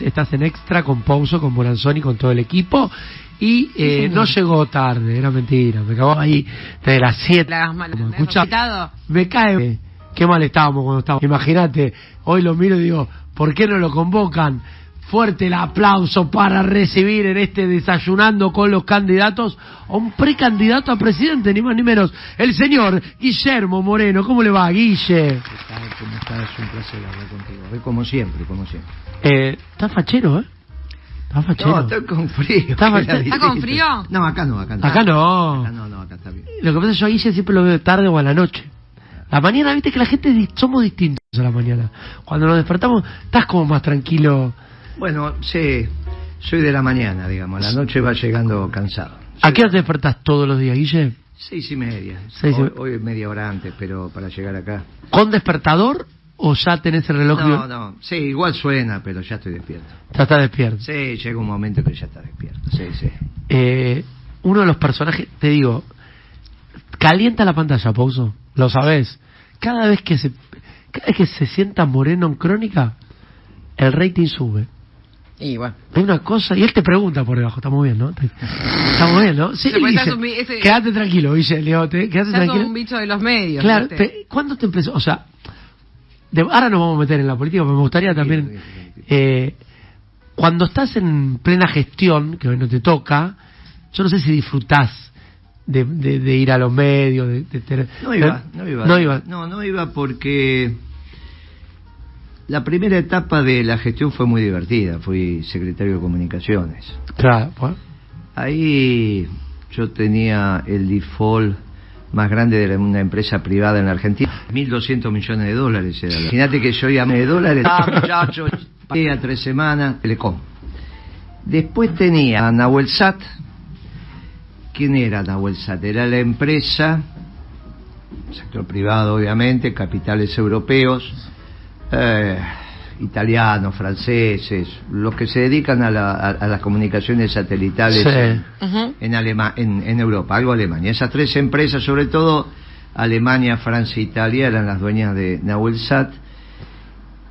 Estás en extra con Pouso, con Moranzoni, con todo el equipo. Y eh, no llegó tarde, era mentira. Me acabó ahí desde las 7. La me cae. Qué mal estábamos cuando estábamos. Imagínate, hoy lo miro y digo, ¿por qué no lo convocan? Fuerte el aplauso para recibir en este desayunando con los candidatos a un precandidato a presidente, ni más ni menos, el señor Guillermo Moreno. ¿Cómo le va, Guille? ¿Qué tal? ¿Cómo estás? Es un placer hablar contigo. Como siempre, como siempre. Eh, está fachero, ¿eh? Está fachero. No, estoy con frío. Está ¿Está con frío? No, acá no, acá no. Acá no. Acá no, no, acá está bien. Lo que pasa es que yo a Guille siempre lo veo tarde o a la noche. La mañana, viste que la gente somos distintos a la mañana. Cuando nos despertamos, estás como más tranquilo. Bueno, sí, soy de la mañana, digamos. La noche va llegando cansado. ¿A qué hora te despertás todos los días, Guille? Seis y media. Seis y hoy, hoy media hora antes, pero para llegar acá. ¿Con despertador o ya tenés el reloj? No, de- no. Sí, igual suena, pero ya estoy despierto. Ya estás despierto. Sí, llega un momento que ya está despierto. Sí, sí. Eh, uno de los personajes, te digo, calienta la pantalla, Pouso. Lo sabés. Cada vez que se, cada vez que se sienta Moreno en crónica, el rating sube. Y bueno. Hay una cosa, y él te pregunta por debajo, estamos bien, ¿no? Estamos bien, ¿no? Sí, dice, un ese- quédate tranquilo, Guille, le digo, te- quédate tranquilo. un bicho de los medios. Claro, te- ¿cuándo te empezó? O sea, de- ahora nos vamos a meter en la política, pero me gustaría también, eh, cuando estás en plena gestión, que hoy no te toca, yo no sé si disfrutás de, de- de ir a los medios, de, de tener... No iba, no iba. No iba. No, no iba porque la primera etapa de la gestión fue muy divertida. Fui secretario de comunicaciones. Claro, pues, Ahí yo tenía el default más grande de una empresa privada en la Argentina. 1.200 millones de dólares era. Imagínate que yo a de dólares. Ah, muchachos, pagué a tres semanas, Telecom. Después tenía a Nahuel Sat. ¿Quién era Nahuel Sat? Era la empresa, sector privado obviamente, capitales europeos, eh, italianos, franceses, los que se dedican a, la- a- a las comunicaciones satelitales Sí. En, Alema- en, en Europa, algo Alemania. Esas tres empresas, sobre todo Alemania, Francia e Italia, eran las dueñas de Nahuel Sat,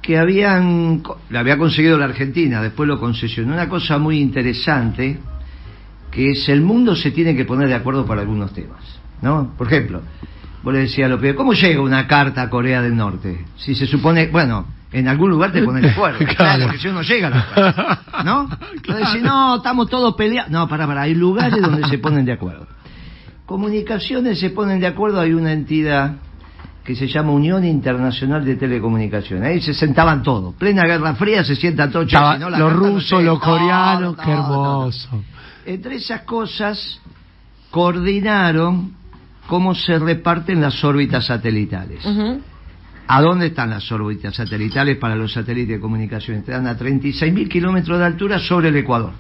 que habían, la había conseguido la Argentina, después lo concesionó. Una cosa muy interesante, que es el mundo se tiene que poner de acuerdo para algunos temas, ¿no? Por ejemplo, vos le decías a los pibes, ¿cómo llega una carta a Corea del Norte? Si se supone, bueno, en algún lugar te pones de acuerdo, Claro. claro, porque si uno llega a la ¿no? Entonces, decís, no, estamos todos peleados. No, para, para, hay lugares donde se ponen de acuerdo. Comunicaciones se ponen de acuerdo, hay una entidad que se llama Unión Internacional de Telecomunicaciones. Ahí se sentaban todos. Plena Guerra Fría se sientan todos. Estaba no, los rusos, los No, coreanos, no, qué hermoso. Entre esas cosas, coordinaron cómo se reparten las órbitas satelitales. ¿A dónde están las órbitas satelitales para los satélites de comunicación? Están a 36.000 kilómetros de altura sobre el Ecuador.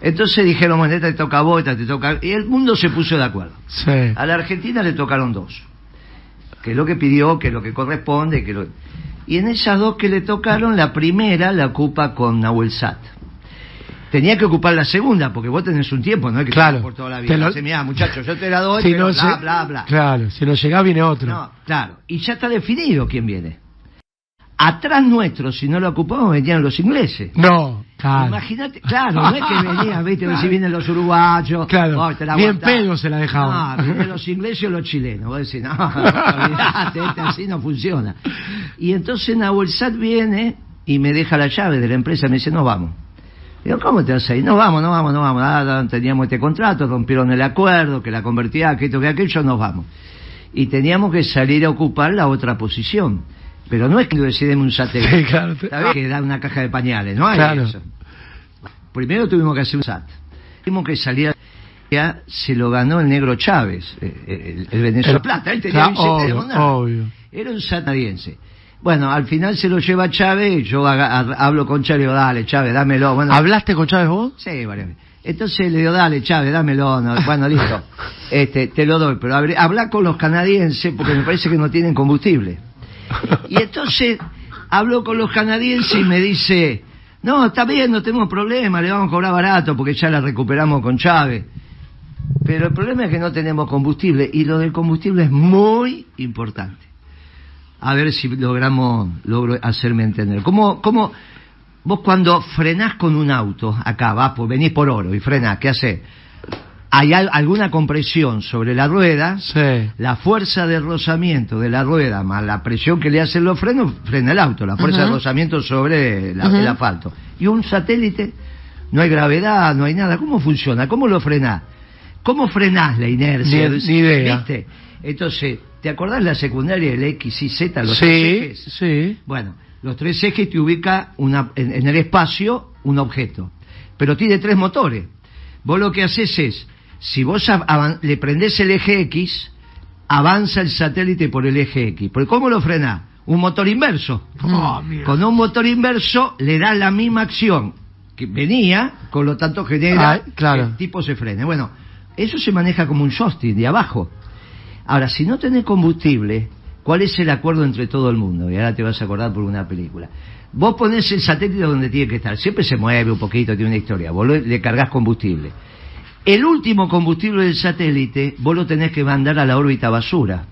Entonces dijeron, bueno, esta te toca a vos, esta te toca... a-". Y el mundo se puso de acuerdo. Sí. A la Argentina le tocaron dos. Que es lo que pidió, que es lo que corresponde. que lo... Y en esas dos que le tocaron, la primera la ocupa con Nahuel Sat. Tenía que ocupar la segunda, porque vos tenés un tiempo, no es que Claro. por toda la Te vida. lo- Dice, mirá, muchachos, yo te la doy, Si pero no bla, lle- bla, bla. Claro, si no llega viene otro. No, claro. Y ya está definido quién viene. Atrás nuestro, si no lo ocupamos, venían los ingleses. No, claro. Imagínate, claro, no es que venían, viste, si vienen los uruguayos. Claro, oh, te la ni en aguantás. pedo se la dejaban. No, vienen los ingleses o los chilenos. Vos decís, no, olvidate, este así no funciona. Y entonces Nahuel Sat viene y me deja la llave de la empresa, me dice, no vamos. Digo, ¿cómo te vas a ir? No vamos, no vamos, no vamos. Ah, teníamos este contrato, rompieron el acuerdo, que la convertía, que esto, que aquello, nos vamos. Y teníamos que salir a ocupar la otra posición. Pero no es que decidimos un satélite. Sí, claro. ¿Sabés? Que da una caja de pañales, no hay Claro. eso. Primero tuvimos que hacer un SAT. Tuvimos que salir ya se lo ganó el negro Chávez, eh, el, el Venezuela El- Plata, él tenía obvio, obvio. Era un sanadiense. Bueno, al final se lo lleva Chávez, yo hablo con Chávez y digo, dale Chávez, dámelo. Bueno, ¿Hablaste con Chávez vos? Sí, varias veces. Entonces le digo, dale, Chávez, dámelo. No, bueno, listo. Este, te lo doy, pero habla con los canadienses porque me parece que no tienen combustible. Y entonces habló con los canadienses y me dice, no, está bien, no tenemos problema, le vamos a cobrar barato porque ya la recuperamos con Chávez. Pero el problema es que no tenemos combustible y lo del combustible es muy importante. A ver si logramos, logro hacerme entender. ¿Cómo, cómo, vos cuando frenás con un auto, acá vas, pues venís por oro y frenás, ¿qué haces? Hay al- alguna compresión sobre la rueda, Sí. la fuerza de rozamiento de la rueda más la presión que le hacen los frenos, frena el auto, la fuerza de rozamiento sobre la- el asfalto. Y un satélite, no hay gravedad, no hay nada. ¿Cómo funciona? ¿Cómo lo frenás? ¿Cómo frenás la inercia? Ni- ni idea. ¿Viste? Entonces, ¿te acordás la secundaria del X y Z, los sí, tres ejes? sí. Bueno, los tres ejes te ubica una, en, en el espacio un objeto, pero tiene tres motores. Vos lo que haces es, si vos avan- le prendés el eje X, avanza el satélite por el eje X. ¿Pero cómo lo frenás? Un motor inverso. Oh, mira. Con un motor inverso le da la misma acción que venía, con lo tanto genera Ah, claro. que el tipo se frene. Bueno, eso se maneja como un joystick de abajo. Ahora, si no tenés combustible, ¿cuál es el acuerdo entre todo el mundo? Y ahora te vas a acordar por una película. Vos ponés el satélite donde tiene que estar. Siempre se mueve un poquito, tiene una historia. Vos le cargas combustible. El último combustible del satélite, vos lo tenés que mandar a la órbita basura.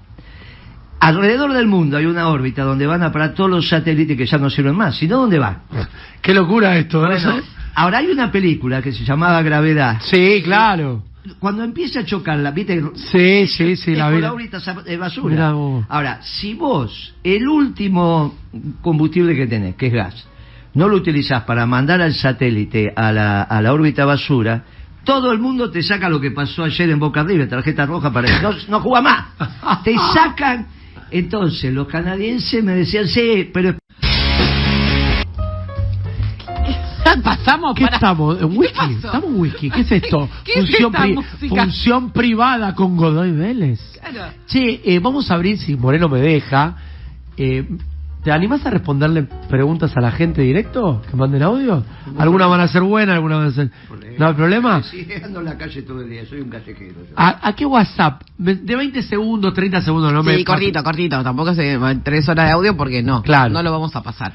Alrededor del mundo hay una órbita donde van a parar todos los satélites que ya no sirven más. Si no, ¿dónde van? Qué locura esto, ¿no? Bueno, ahora hay una película que se llamaba Gravedad. Sí, claro. Cuando empieza a chocarla, ¿viste? Sí, sí, sí, es la sa- de basura. Mirá vos. Ahora, si vos el último combustible que tenés, que es gas, no lo utilizás para mandar al satélite a la, a la órbita basura, todo el mundo te saca lo que pasó ayer en Boca River, tarjeta roja para no, no juega más. Te sacan. Entonces, los canadienses me decían, sí, pero Pasamos ¿Qué para... estamos? ¿En ¿Qué whisky? ¿Estamos en whisky? ¿Qué es esto? ¿Qué es función, esta pri- función privada con Godoy Vélez. Claro. Che, eh, vamos a abrir, si Moreno me deja. eh, ¿Te animás a responderle preguntas a la gente directo? ¿Que manden audio? Algunas van a ser buenas, algunas van a ser... ¿No hay problema? Sí, ando en la calle todo el día, soy un callejero. yo. ¿A, a qué WhatsApp? Me- De 20 segundos, 30 segundos, no me... Sí, cortito, cortito. Tampoco se tres horas de audio porque no. Claro. No lo vamos a pasar.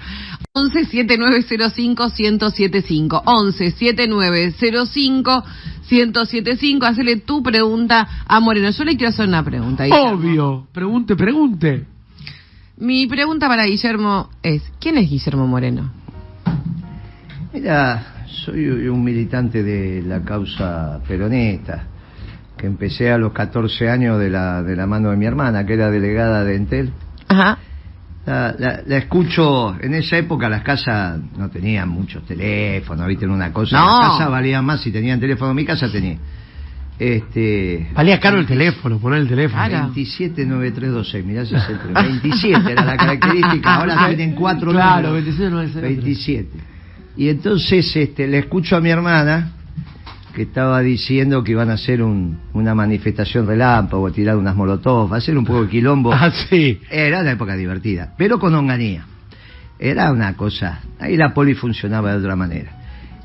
11 7905 1075. 11 7905 1075. Hacele tu pregunta a Moreno. Yo le quiero hacer una pregunta. Guillermo. Obvio. Pregunte, pregunte. Mi pregunta para Guillermo es: ¿quién es Guillermo Moreno? Mira, soy un militante de la causa peronista, que empecé a los 14 años de la, de la mano de mi hermana, que era delegada de Entel. Ajá. La, la- la escucho, en esa época las casas no tenían muchos teléfonos, viste, era una cosa, No. las casas valían más si tenían teléfono, mi casa tenía. Este, Valía caro el teléfono, poner el teléfono. Claro. 279326, mirá ese es el teléfono. 27 era la característica, ahora tienen cuatro Claro, números. 27 no es 27. Y entonces este, le escucho a mi hermana que estaba diciendo que iban a hacer un- una manifestación relámpago, tirar unas molotov, ser un poco de quilombo. Ah, sí. Era una época divertida, pero con onganía. Era una cosa. Ahí la poli funcionaba de otra manera.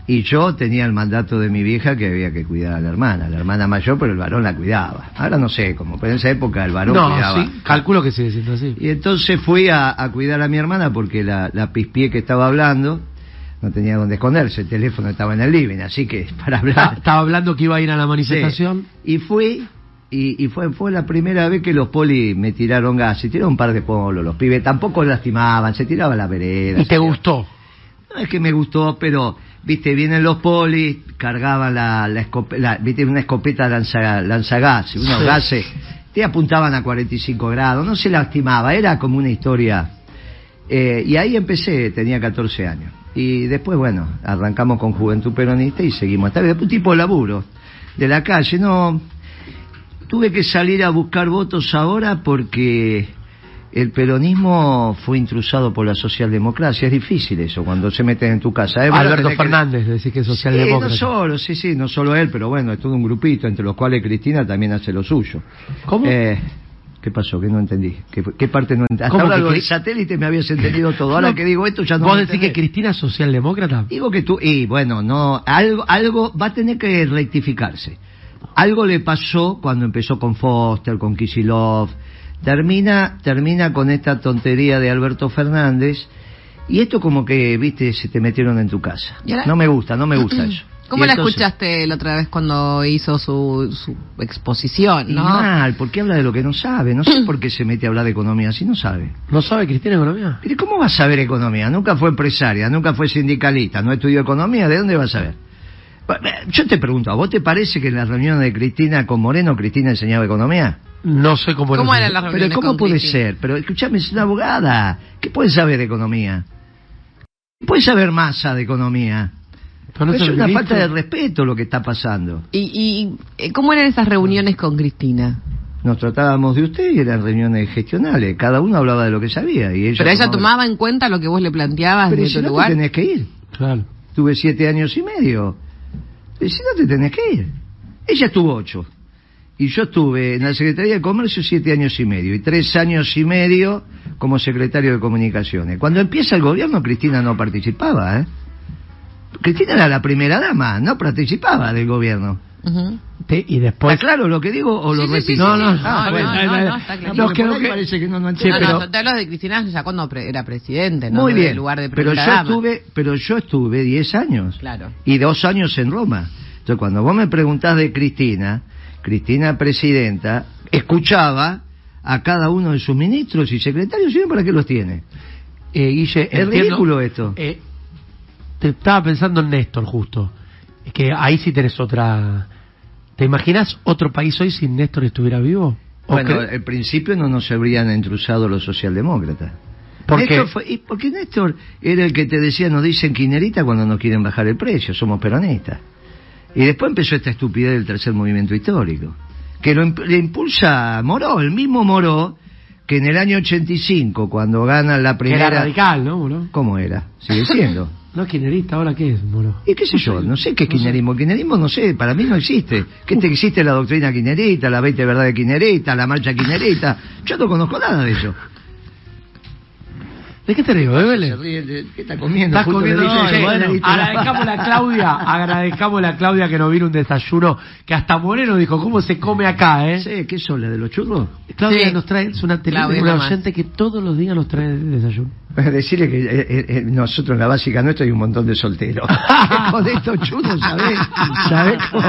Y yo tenía el mandato de mi vieja que había que cuidar a la hermana, la hermana mayor, pero el varón la cuidaba. Ahora no sé, como pero en esa época el varón No, cuidaba. sí, calculo que sigue siendo así. Y entonces fui a, a cuidar a mi hermana porque la, la pispié que estaba hablando no tenía dónde esconderse, el teléfono estaba en el living, así que para hablar. Estaba hablando que iba a ir a la manifestación. Sí. Y fui, y, y fue, fue la primera vez que los polis me tiraron gas, se tiraron un par de polos, los pibes tampoco lastimaban, se tiraba a la vereda. Y te tiraba- gustó. No es que me gustó, pero, viste, vienen los polis, cargaban la, la, escope- la- viste, una escopeta lanza, lanzagás, unos Sí. gases, te apuntaban a 45 grados, no se lastimaba, era como una historia. Eh, y ahí empecé, tenía 14 años. Y después, bueno, arrancamos con Juventud Peronista y seguimos. Hasta un tipo de laburo, de la calle, no... Tuve que salir a buscar votos ahora porque el peronismo fue intrusado por la socialdemocracia. Es difícil eso cuando se meten en tu casa. Verdad, Alberto tenés que- Fernández, decís que es Sí, socialdemócrata. no solo, sí, sí, no solo él, pero bueno, es todo un grupito, entre los cuales Cristina también hace lo suyo. ¿Cómo? Eh, ¿Qué pasó? Que no entendí. ¿Qué, qué parte no entendí? Hasta ¿Cómo ahora que lo del satélite me habías entendido todo. Ahora No, que digo esto ya no ¿Vos decís que. Cristina es socialdemócrata? Digo que tú, y bueno, no, algo, algo va a tener que rectificarse. Algo le pasó cuando empezó con Foster, con Kisilov. Termina, termina con esta tontería de Alberto Fernández. Y esto como que, viste, se te metieron en tu casa. No me gusta, no me gusta eso. ¿Cómo la entonces- escuchaste la otra vez cuando hizo su, su exposición, Y no? mal, porque habla de lo que no sabe. No sé por qué se mete a hablar de economía si no sabe. ¿No sabe Cristina Economía? Pero ¿cómo va a saber economía? Nunca fue empresaria, nunca fue sindicalista, no estudió economía, ¿de dónde va a saber? Ba- Yo te pregunto, ¿a vos te parece que en las reuniones de Cristina con Moreno, Cristina enseñaba economía? No sé cómo ¿Cómo era. eran las Pero reuniones ¿cómo con puede ser? Pero escúchame, es una abogada. ¿Qué puede saber de economía? ¿Qué puede saber masa de economía? Pero no es una falta de respeto lo que está pasando. ¿Y, y eh, cómo eran esas reuniones con Cristina? Nos tratábamos de usted y eran reuniones gestionales. Cada uno hablaba de lo que sabía. Y ella Pero ella tomaba en cuenta lo que vos le planteabas Pero de si tu no lugar. te tenés que ir. Claro. Tuve siete años y medio. Pero si no te tenés que ir. Ella estuvo ocho. Y yo estuve en la Secretaría de Comercio siete años y medio. Y tres años y medio como secretario de Comunicaciones. Cuando empieza el gobierno, Cristina no participaba, ¿eh? Cristina era la primera dama, no participaba del gobierno. Y después. ¿Está claro lo que digo o lo Sí, sí, sí, repito? No, no, sí. Ah, No, bueno. no, no, no, está claro. No, No, creo que- parece que no, no entiendo. no, pero- no, te hablo de Cristina ya cuando pre- era presidente, ¿no? Muy bien, lugar de pero yo dama. estuve, pero yo estuve 10 años Claro. y dos años en Roma. Entonces cuando vos me preguntás de Cristina, Cristina presidenta escuchaba a cada uno de sus ministros y secretarios, ¿y para qué los tiene? Eh, Guille, Es entiendo- ridículo esto. Eh, te estaba pensando en Néstor, justo. Es que ahí sí tenés otra. ¿Te imaginas otro país hoy si Néstor estuviera vivo? ¿O Bueno, al principio no nos habrían intrusado los socialdemócratas. ¿Por Néstor qué? fue- y porque Néstor era el que te decía, nos dicen quinerita cuando nos quieren bajar el precio, somos peronistas. Y después empezó esta estupidez del tercer movimiento histórico, que lo imp- le impulsa Moró, el mismo Moró, que en el año 85, cuando gana la primera... era radical, ¿no, Moro? ¿Cómo era? Sigue siendo. No es kirchnerista, ¿ahora qué es, Moro? ¿Y qué sé yo? No sé qué es No sé. kirchnerismo. Kirchnerismo no sé, para mí no existe. ¿Qué te existe la doctrina kirchnerista, la 20 verdades kirchnerista, la marcha kirchnerista? Yo no conozco nada de eso. ¿De qué te Se ríe de- ¿Qué está comiendo? Estás comiendo. No, "Che, bueno, le diste la agradezcamos a Claudia, agradezcamos a Claudia que nos vino un desayuno que hasta Moreno dijo, ¿cómo se come acá, eh? Sí, ¿Qué son las de los churros? Claudia Sí. nos trae, es una, Claudia una oyente que todos los días nos trae desayuno. Decirle que eh, eh, eh, nosotros en la básica nuestra hay un montón de solteros. con estos churros, ¿sabés? ¿Sabés cómo,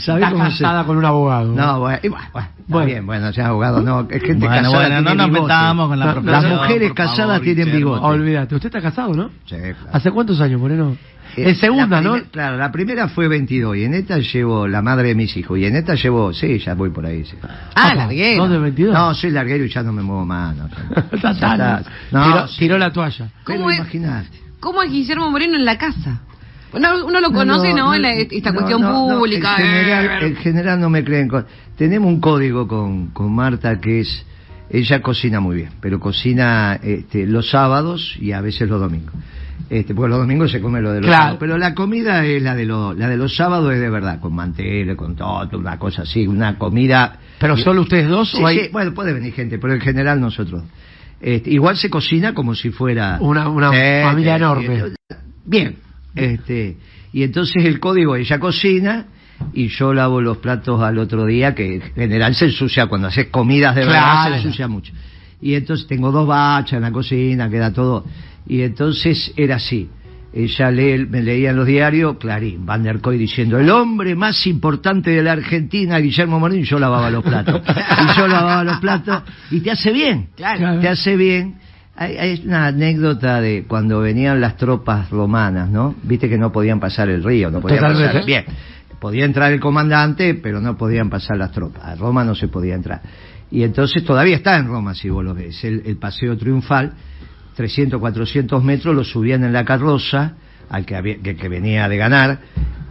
sabés Está cómo se- casada con un abogado. No, bueno, y bueno, bueno, bien, bueno, ya abogado, no, es gente Bueno, casada bueno, no nos metamos con la. Las mujeres casadas favor, tienen Bigote. Olvídate, usted está casado, ¿no? Sí, claro. ¿Hace cuántos años, Moreno? Eh, en segunda, ¿no? Claro, la primera fue 22 y en esta llevo la madre de mis hijos y en esta llevo, sí, ya voy por ahí, sí. Ah, Apa, larguero. ¿Dos de 22? No, soy larguero y ya no me muevo más. No, Está Ya. No, tiró, sí. tiró la toalla. ¿Cómo es? ¿Cómo es Guillermo Moreno en la casa? Uno, uno lo conoce, ¿no? La- esta no, cuestión no, no, pública. en, general, eh, en general no me creen. Tenemos un código con, con Marta que es, ella cocina muy bien, pero cocina este, los sábados y a veces los domingos. Este, porque los domingos se come lo de los Claro. sábados. Pero la comida es la de, los la de los sábados es de verdad, con mantel, con todo, una cosa así, una comida... ¿Pero solo ustedes dos Sí, o hay sí, bueno, puede venir gente, pero en general nosotros. Este, igual se cocina como si fuera... Una- una Eh, familia eh, enorme. Bien, este, y entonces el código, ella cocina y yo lavo los platos al otro día, que en general se ensucia, cuando haces comidas de verdad Claro. se ensucia mucho. Y entonces tengo dos bachas en la cocina, queda todo. Y entonces era así. Ella lee, me leía en los diarios, Clarín, Van der Koy diciendo, el hombre más importante de la Argentina, Guillermo Moreno, y yo lavaba los platos. y yo lavaba los platos, y te hace bien Claro. te hace bien. Hay, hay una anécdota de cuando venían las tropas romanas, ¿no? Viste que no podían pasar el río, no podían Totalmente. pasar. Bien, podía entrar el comandante, pero no podían pasar las tropas. A Roma no se podía entrar. Y entonces todavía está en Roma, si vos lo ves, el, el paseo triunfal, 300, 400 metros, lo subían en la carroza al que, había- que, que venía de ganar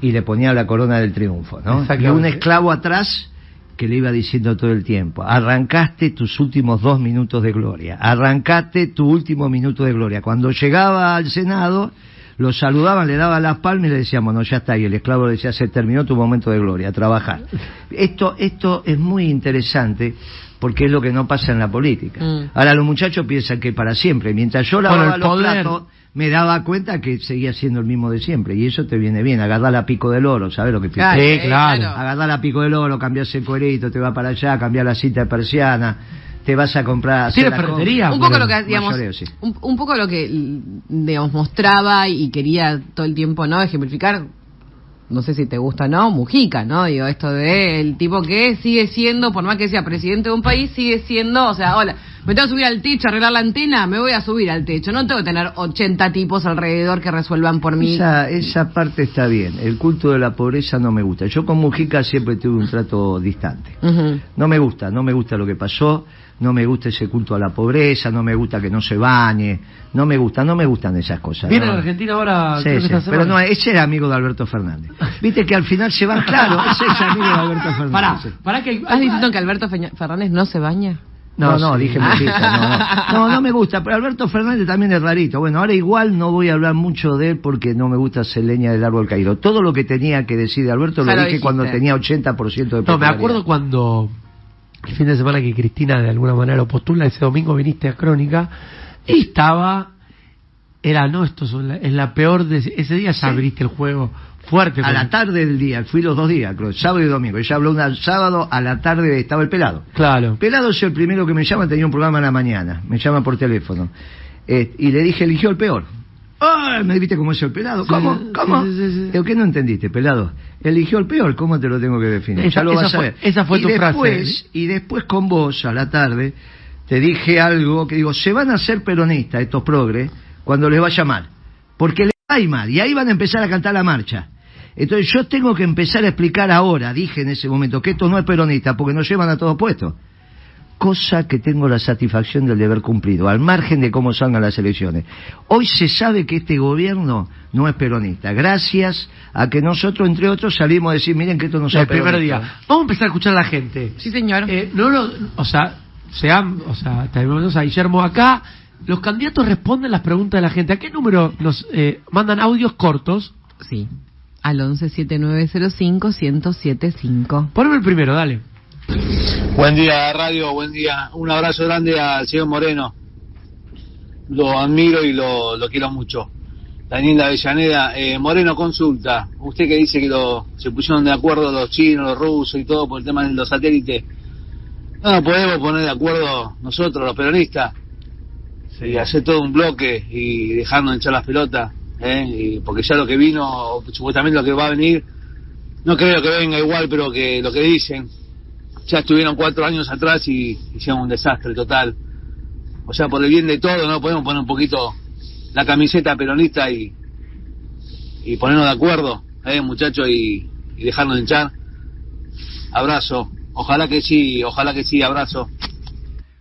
y le ponían la corona del triunfo, ¿no? Y un esclavo atrás que le iba diciendo todo el tiempo, arrancaste tus últimos dos minutos de gloria, arrancaste tu último minuto de gloria. Cuando llegaba al Senado, lo saludaban, le daban las palmas y le decían, bueno, ya está, y el esclavo le decía, se terminó tu momento de gloria, a trabajar. Esto, esto es muy interesante porque es lo que no pasa en la política. Mm. Ahora los muchachos piensan que para siempre, mientras yo lavaba el los platos, me daba cuenta que seguía siendo el mismo de siempre, y eso te viene bien, agarrar la pico del oro, ¿sabes lo que pienso? Claro, Sí, claro. agarrar la pico del oro, cambiarse el cuerito, te va para allá, cambiar la cinta de persiana, te vas a comprar... hacer ¿Tiene la ferretería? un poco lo que digamos Mayoreo, sí. un, un poco lo que digamos mostraba y quería todo el tiempo no ejemplificar no sé si te gusta o no, Mujica, ¿no? Digo, esto de el tipo que sigue siendo, por más que sea presidente de un país, sigue siendo, o sea, hola, me tengo que subir al techo, arreglar la antena, me voy a subir al techo. No tengo que tener 80 tipos alrededor que resuelvan por mí. Esa, esa parte está bien. El culto de la pobreza no me gusta. Yo con Mujica siempre tuve un trato distante. No me gusta, no me gusta lo que pasó, no me gusta ese culto a la pobreza, no me gusta que no se bañe, no me gusta, no me gustan esas cosas. Viene ¿no? a Argentina ahora, Sí, creo que sí, esta pero no, ese era amigo de Alberto Fernández. Viste que al final se van, claro, ese es amigo de Alberto Fernández. Pará, pará que... ¿Estás diciendo que Alberto Fernández no se baña? No, no, sí. dije Mujica, no, no. No, no me gusta, pero Alberto Fernández también es rarito. Bueno, ahora igual no voy a hablar mucho de él porque no me gusta hacer leña del árbol caído. Todo lo que tenía que decir de Alberto lo lo dije dijiste. cuando tenía 80% de No, me popularidad. acuerdo cuando el fin de semana que Cristina de alguna manera lo postula, ese domingo viniste a Crónica y estaba, era, no, esto es la, es la peor, de, ese día ya abriste el juego fuerte. A la tarde del día, fui los dos días, creo, sábado y domingo. Ella habló un sábado, a la tarde estaba el pelado. Claro. Pelado es el primero que me llama, tenía un programa en la mañana, me llama por teléfono. Eh, y le dije, eligió el peor. ¡Ah! ¿Me viste cómo es el pelado? Sí, ¿Cómo? ¿Cómo? sí, sí, ¿qué no entendiste, pelado? Eligió el peor, ¿cómo te lo tengo que definir? Esa- ya lo esa vas a fue- ver. esa fue y tu frase. después, Y después con vos, a la tarde, te dije algo que digo, se van a hacer peronistas estos progres cuando les vaya mal. Porque les va a ir mal, y ahí van a empezar a cantar la marcha. Entonces yo tengo que empezar a explicar ahora, dije en ese momento, que esto no es peronista, porque nos llevan a todos puestos cosa que tengo la satisfacción del deber cumplido, al margen de cómo salgan las elecciones. Hoy se sabe que este gobierno no es peronista, gracias a que nosotros, entre otros, salimos a decir, miren que esto no es el primer día. Vamos a empezar a escuchar a la gente. Sí, señor. Eh, no, no, o sea, sean, o sea, tenemos a Guillermo acá. Los candidatos responden las preguntas de la gente. ¿A qué número nos eh, mandan audios cortos? Sí. Al 117905-1075. Poneme el primero, dale. Buen día, radio, buen día. Un abrazo grande al señor Moreno. Lo admiro y lo, lo quiero mucho. Daniel Avellaneda, eh, Moreno consulta. Usted que dice que lo, se pusieron de acuerdo los chinos, los rusos y todo por el tema de los satélites. No nos podemos poner de acuerdo nosotros, los peronistas, y hacer todo un bloque y dejarnos echar las pelotas. ¿Eh? Y porque ya lo que vino, supuestamente lo que va a venir, no creo que venga igual, pero que lo que dicen, ya estuvieron cuatro años atrás y hicieron un desastre total. O sea, por el bien de todos, no podemos poner un poquito la camiseta peronista y, y ponernos de acuerdo, ¿eh, muchachos, y, y dejarnos de hinchar. Abrazo. Ojalá que sí, ojalá que sí, abrazo.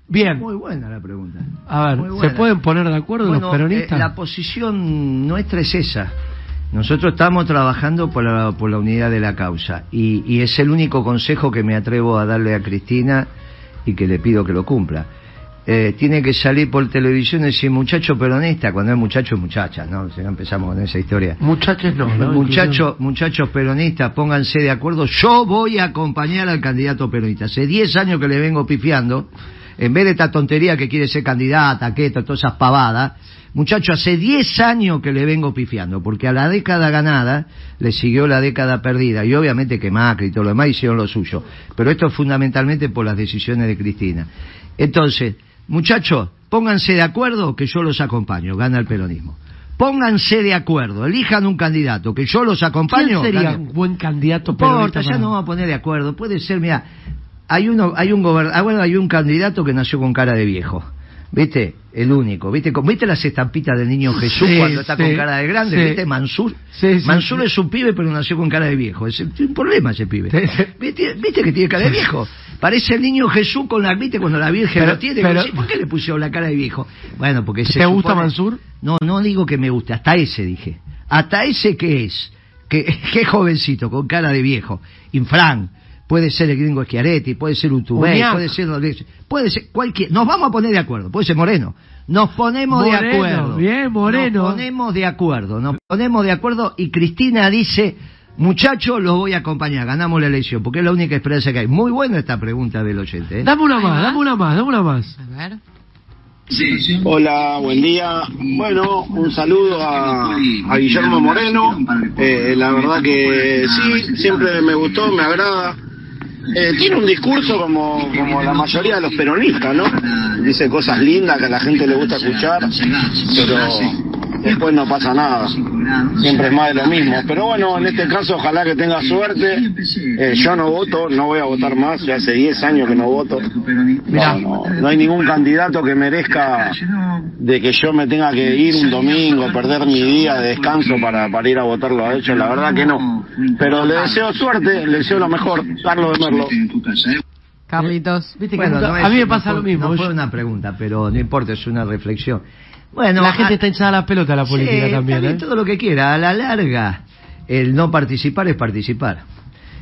Bien. Muy buena la pregunta. A ver, ¿se pueden poner de acuerdo Bueno, los peronistas? eh, la posición nuestra es esa. Nosotros estamos trabajando por la, por la unidad de la causa y, y es el único consejo que me atrevo a darle a Cristina y que le pido que lo cumpla. Eh, tiene que salir por televisión y decir muchacho peronista, cuando es muchacho es muchacha, ¿no? Si no empezamos con esa historia. Muchachos no, ¿no? Muchachos, muchachos peronistas, pónganse de acuerdo. Yo voy a acompañar al candidato peronista. Hace 10 años que le vengo pifiando. En vez de esta tontería que quiere ser candidata, que esto, todas esas pavadas. Muchachos, hace 10 años que le vengo pifiando, porque a la década ganada le siguió la década perdida. Y obviamente que Macri y todo lo demás hicieron lo suyo. Pero esto es fundamentalmente por las decisiones de Cristina. Entonces, muchachos, pónganse de acuerdo que yo los acompaño. Gana el peronismo. Pónganse de acuerdo, elijan un candidato, que yo los acompaño. ¿Quién sería un buen candidato no importa, ya nos vamos a poner de acuerdo. Puede ser, mira, hay uno, hay un ah, bueno, hay un candidato que nació con cara de viejo. ¿Viste? El único. ¿Viste? ¿Viste las estampitas del niño Jesús Sí, cuando está sí, con cara de grande? sí. ¿Viste? Mansur. Mansur es un pibe, pero nació con cara de viejo. Es un problema ese pibe. ¿Viste? ¿Viste que tiene cara de viejo? Parece el niño Jesús con la, ¿viste? Cuando la Virgen Pero- lo tiene. pero- ¿Por qué le pusieron la cara de viejo? Bueno, porque se ¿Te gusta Mansur? No, no digo que me guste, hasta ese dije. Hasta ese que es, que, que jovencito, con cara de viejo. Infran, puede ser el gringo Schiaretti, puede ser Utubey, puede ser puede ser cualquier, nos vamos a poner de acuerdo, puede ser Moreno. Nos ponemos de Moreno, acuerdo. bien, Moreno. Nos ponemos de acuerdo, nos ponemos de acuerdo y Cristina dice, muchachos, los voy a acompañar, ganamos la elección, porque es la única esperanza que hay. Muy buena esta pregunta del oyente. ¿eh? Dame una más, dame una más, dame una más. A ver. Hola, buen día. Bueno, un saludo a, a Guillermo Moreno. Eh, la verdad que sí, siempre me gustó, me agrada. Eh, tiene un discurso como, como la mayoría de los peronistas, ¿no? Dice cosas lindas que a la gente le gusta escuchar, pero después no pasa nada. siempre es más de lo mismo. Pero bueno, en este caso ojalá que tenga suerte. Eh, yo no voto, no voy a votar más, ya hace 10 años que no voto. No, no, no hay ningún candidato que merezca de que yo me tenga que ir un domingo, perder mi día de descanso para, para ir a votarlo a ellos, la verdad que no. Pero le deseo suerte, le deseo lo mejor, Carlos de Merlo. Carlitos. Viste que Bueno, nunca- no a mí me no pasa lo mismo. No fue una pregunta, pero no importa, es una reflexión. Bueno, la gente a- está hinchada a la pelota la Sí, política también, está bien, ¿eh? todo lo que quiera. A la larga, el no participar es participar.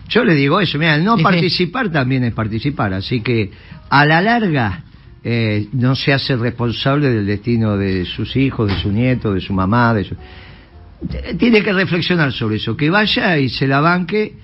Yo le digo eso, mira, el no Sí, sí. participar también es participar. Así que, a la larga, eh, no se hace responsable del destino de sus hijos, de su nieto, de su mamá, de su... Tiene que reflexionar sobre eso, que vaya y se la banque,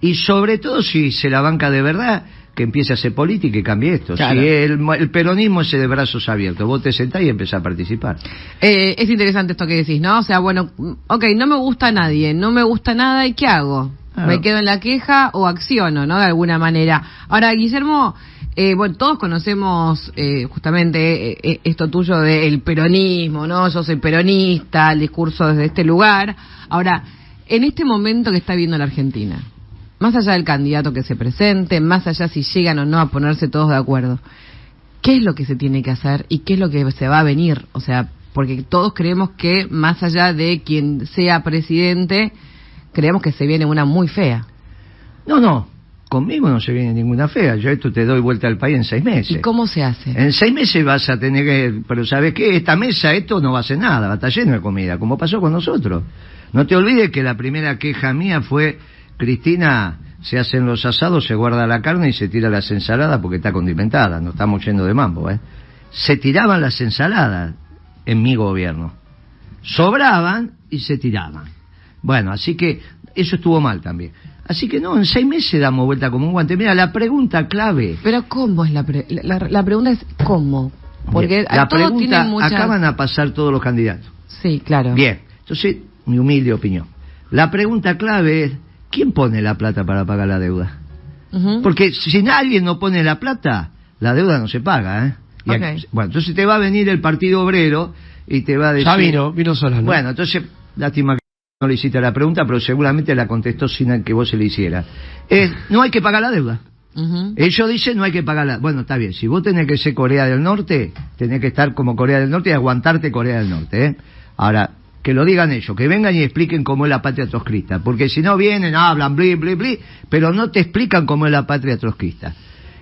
y sobre todo si se la banca de verdad, que empiece a hacer política y cambie esto. Claro. Si el, el peronismo es de brazos abiertos, vos te sentás y empezás a participar. Eh, es interesante esto que decís, ¿no? O sea, bueno, ok, no me gusta a nadie, no me gusta nada, ¿y qué hago? Claro. ¿Me quedo en la queja o acciono, ¿no? De alguna manera. Ahora, Guillermo, eh, bueno, todos conocemos eh, justamente eh, eh, esto tuyo del peronismo, ¿no? Yo soy peronista, el discurso desde este lugar. Ahora, en este momento que está viendo la Argentina, más allá del candidato que se presente, más allá si llegan o no a ponerse todos de acuerdo, ¿qué es lo que se tiene que hacer y qué es lo que se va a venir? O sea, porque todos creemos que más allá de quien sea presidente, creemos que se viene una muy fea. No, no, conmigo no se viene ninguna fea. Yo esto te doy vuelta al país en seis meses. ¿Y cómo se hace? En seis meses vas a tener que... Pero ¿sabes qué? Esta mesa, esto no va a hacer nada, va a estar lleno de comida, como pasó con nosotros. No te olvides que la primera queja mía fue, Cristina, se hacen los asados, se guarda la carne y se tira las ensaladas porque está condimentada, no estamos yendo de mambo, ¿eh? Se tiraban las ensaladas en mi gobierno. Sobraban y se tiraban. Bueno, así que eso estuvo mal también. Así que no, en seis meses damos vuelta como un guante. Mira, la pregunta clave... Pero ¿cómo es la, pre- la, la pregunta es cómo? Porque Bien, la pregunta, muchas... acá van a pasar todos los candidatos. Sí, claro. Bien, entonces, mi humilde opinión. La pregunta clave es, ¿quién pone la plata para pagar la deuda? Porque si nadie no pone la plata, la deuda no se paga, ¿eh? Y aquí- bueno, entonces te va a venir el Partido Obrero y te va a decir... Ya vino, vino sola, ¿no? Bueno, entonces, lástima que no le hiciste la pregunta, pero seguramente la contestó sin que vos se le hiciera. Es, no hay que pagar la deuda. Ellos dicen no hay que pagarla. Bueno, está bien. Si vos tenés que ser Corea del Norte, tenés que estar como Corea del Norte y aguantarte Corea del Norte. ¿eh? Ahora, que lo digan ellos, que vengan y expliquen cómo es la patria trotskista. Porque si no vienen, hablan, bli, bli, bli, pero no te explican cómo es la patria trotskista.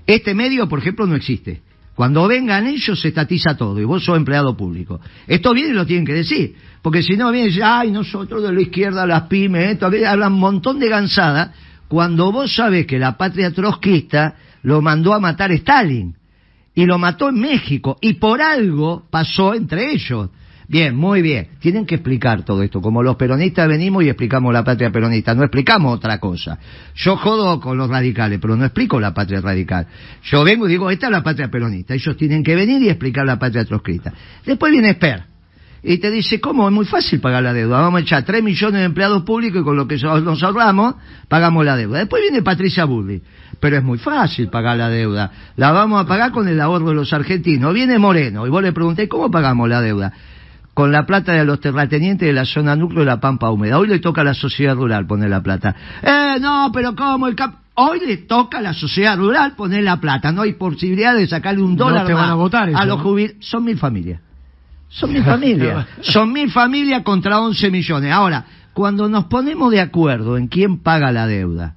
Este medio, por ejemplo, no existe. Cuando vengan ellos se estatiza todo y vos sos empleado público. Esto viene y lo tienen que decir. Porque si no vienen ay, nosotros de la izquierda, las pymes, esto, aquello", hablan un montón de gansada. Cuando vos sabés que la patria trotskista lo mandó a matar Stalin y lo mató en México y por algo pasó entre ellos. Bien, muy bien. Tienen que explicar todo esto. Como los peronistas venimos y explicamos la patria peronista, no explicamos otra cosa. Yo jodo con los radicales, pero no explico la patria radical. Yo vengo y digo, esta es la patria peronista. Ellos tienen que venir y explicar la patria trotskista. Después viene Esper y te dice, ¿cómo? Es muy fácil pagar la deuda. Vamos a echar 3 millones de empleados públicos y con lo que nos ahorramos, pagamos la deuda. Después viene Patricia Burri. Pero es muy fácil pagar la deuda. La vamos a pagar con el ahorro de los argentinos. Viene Moreno y vos le pregunté, ¿cómo pagamos la deuda? Con la plata de los terratenientes de la zona núcleo de la Pampa Húmeda. Hoy le toca a la sociedad rural poner la plata. Eh, no, pero ¿cómo el cap... Hoy le toca a la sociedad rural poner la plata. No hay posibilidad de sacarle un No dólar te van más a votar eso, los jubilados. Son mil familias. Son mil familias. Son mil familias contra 11 millones. Ahora, cuando nos ponemos de acuerdo en quién paga la deuda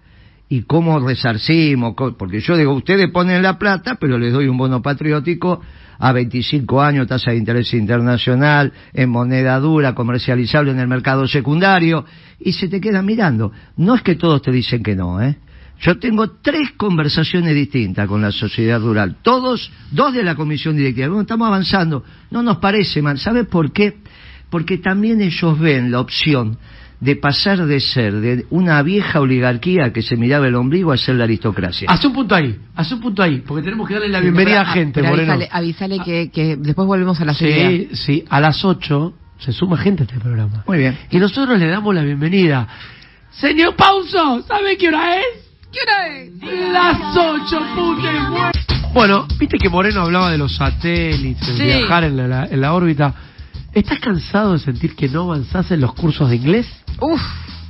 y cómo resarcimos, porque yo digo, ustedes ponen la plata, pero les doy un bono patriótico a 25 años, tasa de interés internacional, en moneda dura, comercializable en el mercado secundario, y se te quedan mirando. No es que todos te dicen que no, ¿eh? Yo tengo tres conversaciones distintas con la sociedad rural, todos, dos de la comisión directiva. Bueno, estamos avanzando, no nos parece mal. ¿Sabes por qué? Porque también ellos ven la opción de pasar de ser de una vieja oligarquía que se miraba el ombligo a ser la aristocracia. Hace un punto ahí, hace un punto ahí, porque tenemos que darle la bienvenida a gente, Pero Moreno. avísale, avísale que, que después volvemos a la serie. Sí, sí, a las 8 se suma gente a este programa. Muy bien. Y nosotros le damos la bienvenida. Señor Pauso, ¿sabe qué hora es? ¿Qué hora es? Las 8, puta Bueno, viste que Moreno hablaba de los satélites, Sí. viajar en la, en la órbita. ¿Estás cansado de sentir que no avanzás en los cursos de inglés? Uf,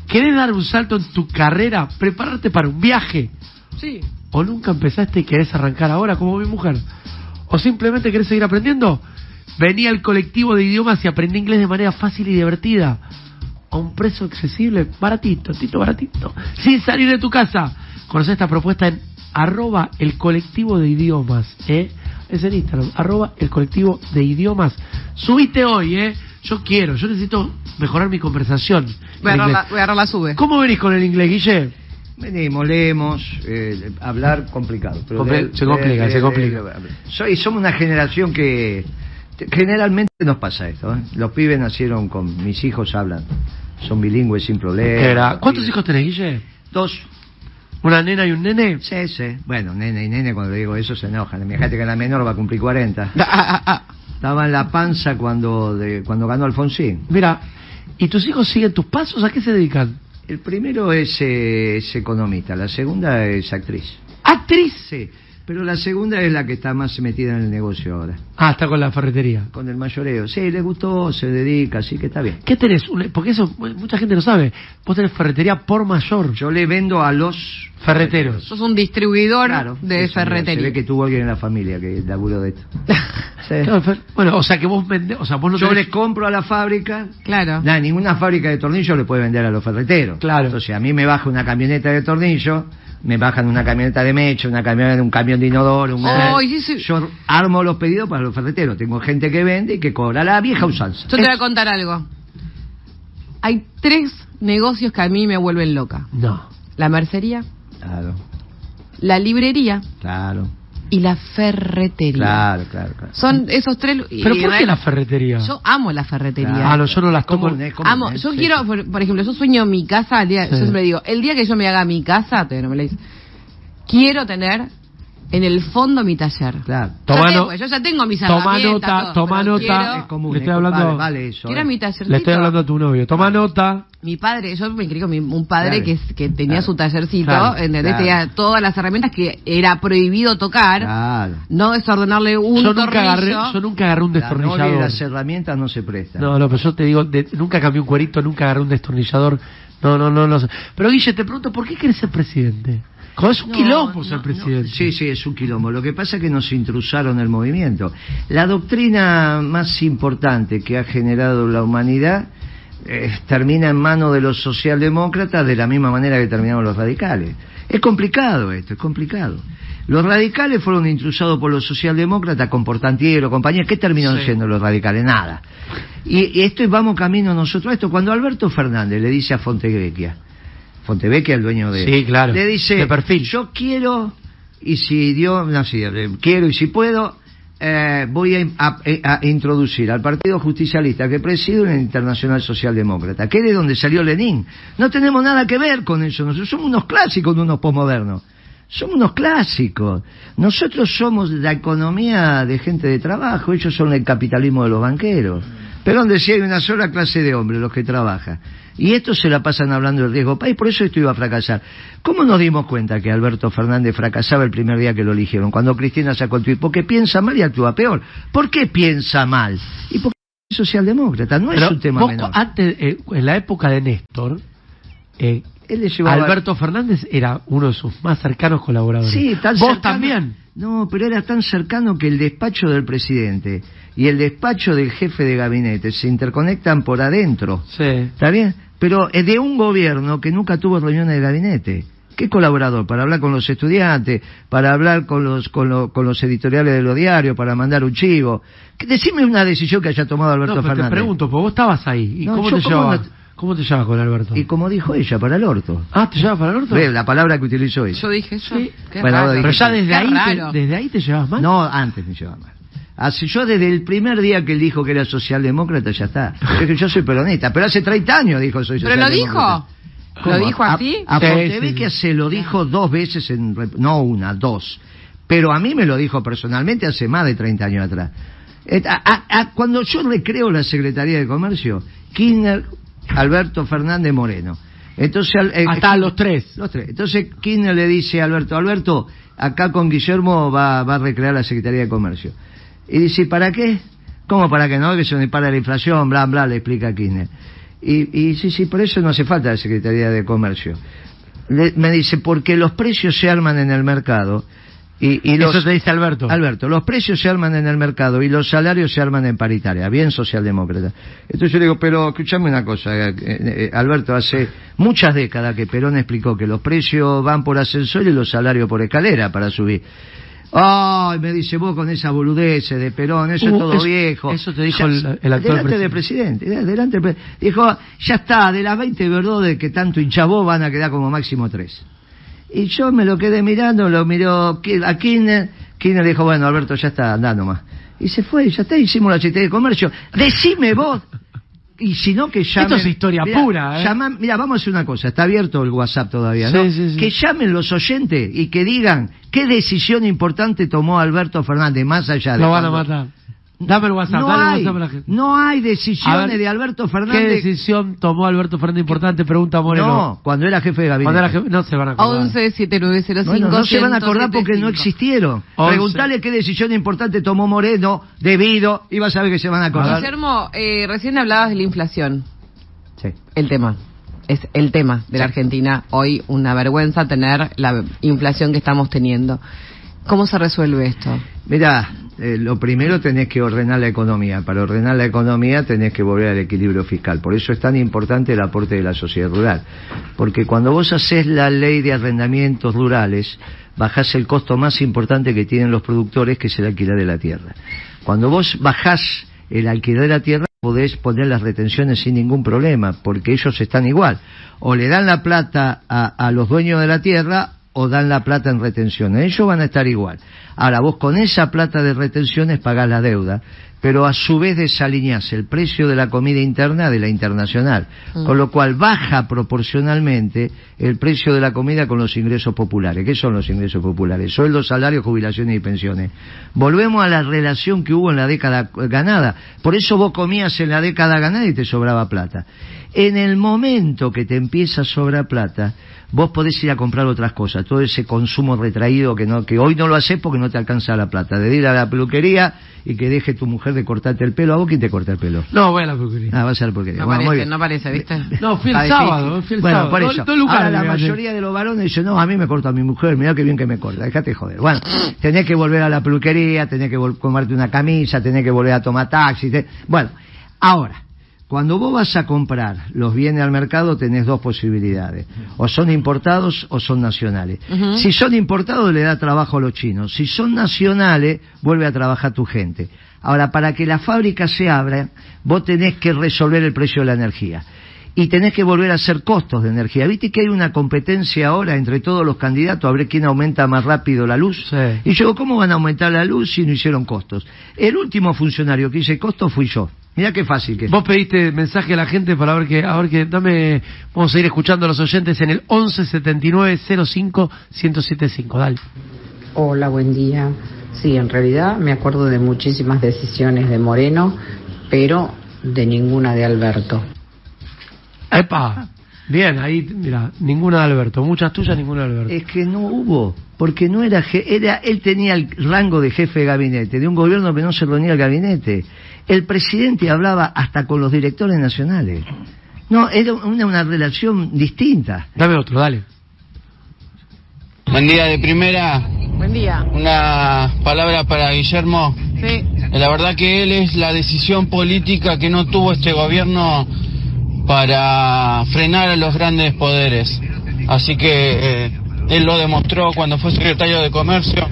¿Querés dar un salto en tu carrera? ¿Prepararte para un viaje? sí. ¿O nunca empezaste y querés arrancar ahora como mi mujer? ¿O simplemente querés seguir aprendiendo? Vení al colectivo de idiomas y aprendí inglés de manera fácil y divertida. A un precio accesible, baratito, tito baratito. Sin salir de tu casa. Conoce esta propuesta en arroba el colectivo de idiomas. ¿eh? Es en Instagram, arroba el colectivo de idiomas. Subiste hoy, ¿eh? Yo quiero, yo necesito mejorar mi conversación. Voy a agarrar la, la sube. ¿Cómo venís con el inglés, Guille? Venimos, leemos, eh, hablar complicado. pero Compli- de- se complica, de- se complica. de- soy, somos una generación que te- generalmente nos pasa esto. ¿eh? Los pibes nacieron con, mis hijos hablan, son bilingües sin problema. ¿Cuántos pibes- hijos tenés, Guille? Dos. ¿Una nena y un nene? Sí, sí. Bueno, nene y nene, cuando digo eso se enojan. Fíjate que la menor va a cumplir 40. Ah, ah, ah. Estaba en la panza cuando de, cuando ganó Alfonsín. Mira, ¿y tus hijos siguen tus pasos? ¿A qué se dedican? El primero es, eh, es economista, la segunda es actriz. ¿Actriz? Sí, pero la segunda es la que está más metida en el negocio ahora. Ah, está con la ferretería. Con el mayoreo. Sí, le gustó, se dedica, así que está bien. ¿Qué tenés? Un- Porque eso mu- mucha gente no sabe. Vos tenés ferretería por mayor. Yo le vendo a los Ferreteros. Sos un distribuidor Claro, de eso, mira, ferretería. Se ve que tuvo alguien en la familia que laburó de esto. Sí. Claro, fer- Bueno, o sea que vos vendés, o sea, vos no Yo tenés- le compro a la fábrica. Claro. Nada, ninguna fábrica de tornillos le puede vender a los ferreteros. Claro. Entonces, a mí me baja una camioneta de tornillo, me bajan una camioneta de mecha, una camioneta, un camión de inodoro. sí. Yo armo los pedidos para los ferreteros. Tengo gente que vende y que cobra la vieja usanza. Yo te voy a contar algo. Hay tres negocios que a mí me vuelven loca. No. La mercería, Claro, la librería claro, y la ferretería. claro, claro. claro. Son esos tres... ¿Pero por qué la ferretería? Yo amo la ferretería. Claro. Ah, no, yo no las. Común, eh, común, Amo, eh, yo sí, quiero, por, por ejemplo, yo sueño mi casa, el día, Sí. yo siempre digo, el día que yo me haga mi casa, todavía no me hice, quiero tener en el fondo mi taller. Claro. Ya Toma tengo, yo ya tengo mis toma nota, todo, toma nota. quiero- Es común, Le es estoy hablando- Vale, vale eso. quiero eh. mi. Le estoy hablando a tu novio. Toma nota. Mi padre, yo me crié con mi- un padre Claro. que, que tenía Claro. su tallercito, Claro, ¿entendés? claro. Tenía todas las herramientas que era prohibido tocar, Claro. no desordenarle un Yo nunca, tornillo. agarré, yo nunca agarré un La destornillador. las herramientas no se prestan. No, no, pero yo te digo, de- nunca cambié un cuerito, nunca agarré un destornillador. No, no, no, no sé. Pero Guille, te pregunto, ¿por qué quieres ser presidente? Es un quilombo no, presidente. Sí, sí, es un quilombo. Lo que pasa es que nos intrusaron el movimiento. La doctrina más importante que ha generado la humanidad eh, termina en manos de los socialdemócratas de la misma manera que terminaron los radicales. Es complicado esto, es complicado. Los radicales fueron intrusados por los socialdemócratas con Portantiero, compañía. ¿Qué terminaron Sí. siendo los radicales? Nada. Y, y esto y vamos camino nosotros a esto. Cuando Alberto Fernández le dice a Fontevecchia, Fontevecchia, el dueño de... Sí, claro. Le dice, De perfil. yo quiero, y si Dios, no, eh, quiero y si puedo, eh, voy a, a- a introducir al Partido Justicialista que presido en el Internacional Socialdemócrata, que es de donde salió Lenin. No tenemos nada que ver con eso, nosotros somos unos clásicos, no unos posmodernos. Somos unos clásicos. Nosotros somos la economía de gente de trabajo, ellos son el capitalismo de los banqueros. Pero donde sí hay una sola clase de hombres, los que trabajan. Y estos se la pasan hablando del riesgo país, por eso esto iba a fracasar. ¿Cómo nos dimos cuenta que Alberto Fernández fracasaba el primer día que lo eligieron? Cuando Cristina sacó el tuit. Porque piensa mal y actúa peor. ¿Por qué piensa mal? Y porque es socialdemócrata, no Pero es un tema vos, menor. antes, eh, en la época de Néstor, eh, Él le llevaba- Alberto Fernández era uno de sus más cercanos colaboradores. Sí, tan Vos cercano- también. No, pero era tan cercano que el despacho del presidente y el despacho del jefe de gabinete se interconectan por adentro. Sí. ¿Está bien? Pero es de un gobierno que nunca tuvo reuniones de gabinete. ¿Qué colaborador? Para hablar con los estudiantes, para hablar con los, con, lo- con los editoriales de los diarios, para mandar un chivo. Decime una decisión que haya tomado Alberto No, pero te Fernández. pregunto, porque vos estabas ahí. ¿Y No, cómo yo te cómo no- ¿Cómo te llevabas con Alberto? Y como dijo ella, para el orto. Ah, ¿te llevabas para el orto? Ve, la palabra que utilizó ella. Yo dije eso. Sí. Qué Bueno, raro. Pero ya desde ahí, te, desde ahí te llevabas mal. No, antes me llevaba mal. Así, yo desde el primer día que él dijo que era socialdemócrata ya está. Yo dije, yo soy peronista, pero hace 30 años dijo soy Pero lo socialdemócrata. dijo. ¿Cómo? ¿Lo dijo A- así? A, Sí, Fontevecchia sí. se lo dijo dos veces, en, no una, dos. Pero a mí me lo dijo personalmente hace más de 30 años atrás. A- a- a- cuando yo recreo la Secretaría de Comercio, Kirchner, Alberto Fernández Moreno. Entonces, eh, Hasta los tres. los tres. Entonces Kirchner le dice a Alberto, Alberto, acá con Guillermo va, va a recrear la Secretaría de Comercio. Y dice, ¿para qué? ¿Cómo para que no? Que se me para la inflación, bla, bla, le explica Kirchner. Y, y sí, sí, por eso no hace falta la Secretaría de Comercio. Le- me dice, porque los precios se arman en el mercado. Y, y los, Eso te dice Alberto. Alberto, los precios se arman en el mercado y los salarios se arman en paritaria, bien socialdemócrata. Entonces yo le digo, pero escuchame una cosa, eh, eh, Alberto, hace muchas décadas que Perón explicó que los precios van por ascensor y los salarios por escalera para subir. Ay, me dice vos con esa boludez de Perón, eso Uh, es todo eso- viejo. eso te dijo Ya- el- el actual delante del presidente, delante del pre- Dijo, ya está, de las 20 verdades que tanto hinchabó van a quedar como máximo tres. Y yo me lo quedé mirando, lo miró a Kirchner, Kirchner dijo, bueno, Alberto, ya está, anda nomás. Y se fue, ya está, hicimos la Secretaría de Comercio. Decime vos, y si no que llamen... Esto es historia Mirá, pura, ¿eh? llaman- mira, vamos a hacer una cosa, está abierto el WhatsApp todavía, ¿no? sí, sí. Que llamen los oyentes y que digan qué decisión importante tomó Alberto Fernández, más allá de... Lo van a matar. Dame el WhatsApp, No dale el hay, WhatsApp a la gente. no hay decisiones ver, de Alberto ¿Qué Fernández... decisión tomó Alberto Fernández importante? Pregunta Moreno. No, cuando era jefe de gabinete. Cuando era jefe- no se van a acordar. 11 7905 Bueno, no se van a acordar porque no existieron. Preguntale qué decisión importante tomó Moreno, debido, y vas a ver que se van a acordar. Guillermo, eh, recién hablabas de la inflación. Sí. El tema. Es el tema de la Argentina. Hoy una vergüenza tener la inflación que estamos teniendo. ¿Cómo se resuelve esto? Mirá, eh, lo primero tenés que ordenar la economía. Para ordenar la economía tenés que volver al equilibrio fiscal. Por eso es tan importante el aporte de la sociedad rural. Porque cuando vos haces la ley de arrendamientos rurales, bajás el costo más importante que tienen los productores, que es el alquiler de la tierra. Cuando vos bajás el alquiler de la tierra, podés poner las retenciones sin ningún problema, porque ellos están igual. O le dan la plata a, a los dueños de la tierra o dan la plata en retenciones. Ellos van a estar igual. Ahora, vos con esa plata de retenciones pagás la deuda, pero a su vez desaliñás el precio de la comida interna de la internacional, con lo cual baja proporcionalmente el precio de la comida con los ingresos populares. ¿Qué son los ingresos populares? Sueldos, salarios, jubilaciones y pensiones. Volvemos a la relación que hubo en la década ganada. Por eso vos comías en la década ganada y te sobraba plata. En el momento que te empieza a sobrar plata, vos podés ir a comprar otras cosas, todo ese consumo retraído que no que hoy no lo haces porque no te alcanza la plata, de ir a la peluquería y que deje tu mujer de cortarte el pelo, ¿a vos quién te corta el pelo? No, voy a la peluquería. Ah, va a ser porque No parece, no parece, ¿viste? No, fui el sábado, fui el Bueno, sábado. por eso. Ahora la mayoría de los varones dicen, no, a mí me corta a mi mujer, mira qué bien que me corta, déjate joder. Bueno, tenés que volver a la peluquería, tenés que comprarte una camisa, tenés que volver a tomar taxi. te- Bueno, ahora, cuando vos vas a comprar los bienes al mercado tenés dos posibilidades, o son importados o son nacionales. Si son importados le da trabajo a los chinos, si son nacionales vuelve a trabajar tu gente. Ahora, para que la fábrica se abra, vos tenés que resolver el precio de la energía y tenés que volver a hacer costos de energía. ¿Viste que hay una competencia ahora entre todos los candidatos a ver quién aumenta más rápido la luz? Sí. Y yo, ¿cómo van a aumentar la luz si no hicieron costos? El último funcionario que hice costos fui yo. Mirá qué fácil que es. Vos pediste mensaje a la gente para ver que, a ver que, dame, vamos a ir escuchando a los oyentes en el 11 79 05 1075. Dale. Hola, buen día. Sí, en realidad me acuerdo de muchísimas decisiones de Moreno, pero de ninguna de Alberto. ¡Epa! Bien, ahí, mira, ninguna de Alberto. Muchas tuyas, ninguna de Alberto. Es que no hubo, porque no era, je- era, él tenía el rango de jefe de gabinete, de un gobierno que no se reunía el gabinete. El presidente hablaba hasta con los directores nacionales. No, era una, una relación distinta. Dame otro, dale. Buen día de primera, Buen día. una palabra para Guillermo. Sí. La verdad que él es la decisión política que no tuvo este gobierno para frenar a los grandes poderes. Así que eh, él lo demostró cuando fue secretario de Comercio